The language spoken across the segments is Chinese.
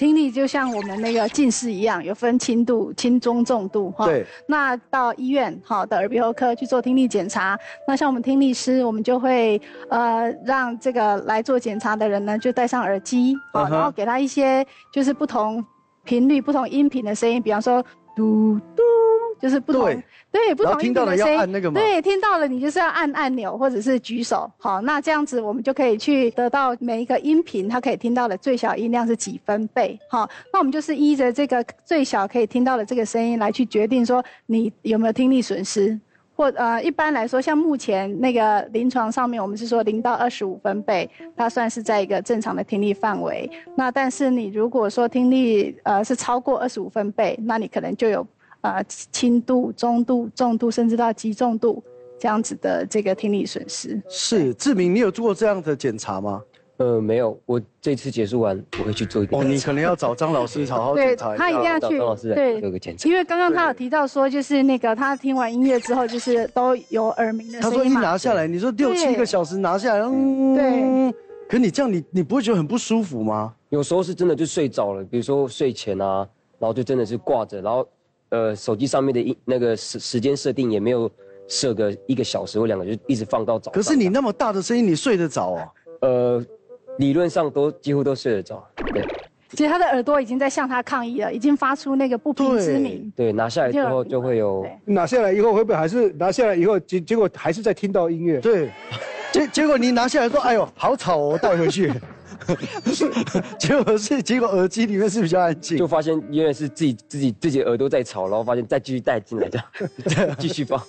听力就像我们那个近视一样，有分轻度、轻中、重度哈。对。那到医院好的耳鼻喉科去做听力检查，那像我们听力师，我们就会呃让这个来做检查的人呢，就戴上耳机，啊，然后给他一些就是不同频率、不同音频的声音，比方说嘟嘟。就是不同，对不同听到了要按那个吗？对，听到了你就是要按按钮或者是举手。好，那这样子我们就可以去得到每一个音频它可以听到的最小音量是几分贝。好，那我们就是依着这个最小可以听到的这个声音来去决定说你有没有听力损失。或呃，一般来说，像目前那个临床上面，我们是说零到二十五分贝，它算是在一个正常的听力范围。那但是你如果说听力呃是超过二十五分贝，那你可能就有。啊，轻度、中度、重度，甚至到极重度这样子的这个听力损失。是志明，你有做过这样的检查吗？呃，没有，我这次结束完我会去做一个。哦，你可能要找张老师好好检查。对，他一定要去。张老师对做个检查。因为刚刚他有提到说，就是那个他听完音乐之后，就是都有耳鸣的声音他说一拿下来，你说六七个小时拿下来，嗯，对。可你这样，你你不会觉得很不舒服吗？有时候是真的就睡着了，比如说睡前啊，然后就真的是挂着，然后。呃，手机上面的一那个时时间设定也没有设个一个小时或两个，就一直放到早。可是你那么大的声音，你睡得着哦？呃，理论上都几乎都睡得着。对，其实他的耳朵已经在向他抗议了，已经发出那个不平之鸣。对，拿下来之后就会有。拿下来以后会不会还是拿下来以后结结果还是在听到音乐？对，结结果你拿下来说，哎呦，好吵哦，带回去。结果是，结果耳机里面是比较安静，就发现因为是自己自己自己耳朵在吵，然后发现再继续带进来这样，继续放。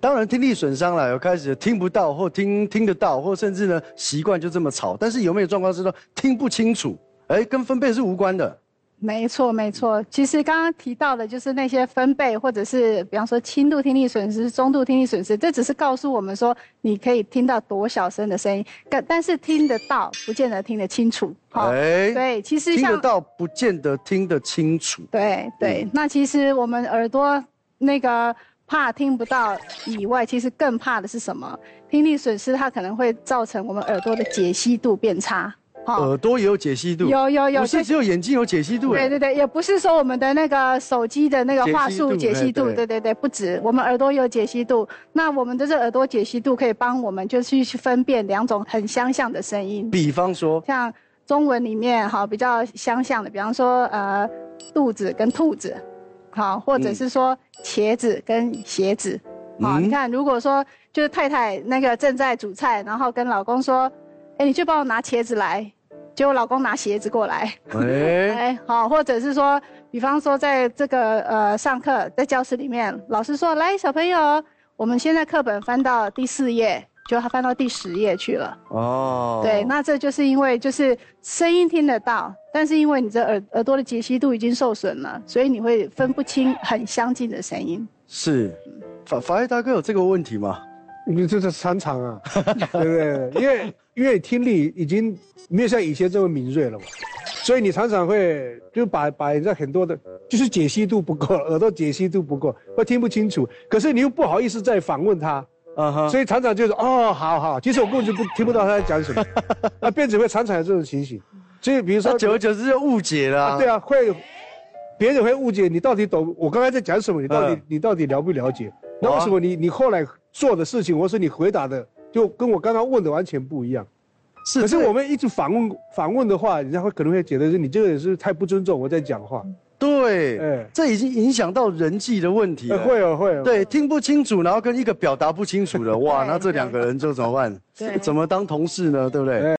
当然听力损伤了，有开始听不到或听听得到，或甚至呢习惯就这么吵。但是有没有状况是说听不清楚？哎，跟分贝是无关的。没错，没错。其实刚刚提到的，就是那些分贝，或者是比方说轻度听力损失、中度听力损失，这只是告诉我们说你可以听到多小声的声音，但但是听得到，不见得听得清楚。哎，对，其实听得到，不见得听得清楚。对对，那其实我们耳朵那个怕听不到以外，其实更怕的是什么？听力损失它可能会造成我们耳朵的解析度变差。耳朵也有解析度，有有有，不是只有眼睛有解析度。对对对，也不是说我们的那个手机的那个话术解析度，对对对，不止，我们耳朵有解析度。那我们的这耳朵解析度可以帮我们就去去分辨两种很相像的声音。比方说，像中文里面哈比较相像的，比方说呃肚子跟兔子，好，或者是说茄子跟鞋子，好，你看如果说就是太太那个正在煮菜，然后跟老公说。哎，你去帮我拿茄子来，结果老公拿鞋子过来。哎，好，或者是说，比方说，在这个呃上课，在教室里面，老师说，来，小朋友，我们现在课本翻到第四页，就他翻到第十页去了。哦，对，那这就是因为就是声音听得到，但是因为你这耳耳朵的解析度已经受损了，所以你会分不清很相近的声音。是，法法医大哥有这个问题吗？你这是常常啊，对不对？因为因为听力已经没有像以前这么敏锐了嘛，所以你常常会就把把人家很多的，就是解析度不够，耳朵解析度不够，会听不清楚。可是你又不好意思再访问他，所以常常就是哦，好好，其实我根本就不听不到他在讲什么。那辩子会常常有这种情形，所以比如说久而久之就误解了。对啊，会别人会误解你到底懂我刚才在讲什么，你到底你到底了不了解？那为什么你你后来？做的事情，或是你回答的，就跟我刚刚问的完全不一样。是，可是我们一直反问反问的话，人家会可能会觉得是你这个人是太不尊重我在讲话。对，哎，这已经影响到人际的问题了。会哦，会。对，听不清楚，然后跟一个表达不清楚的，哇，那这两个人就怎么办？对，怎么当同事呢？对不对？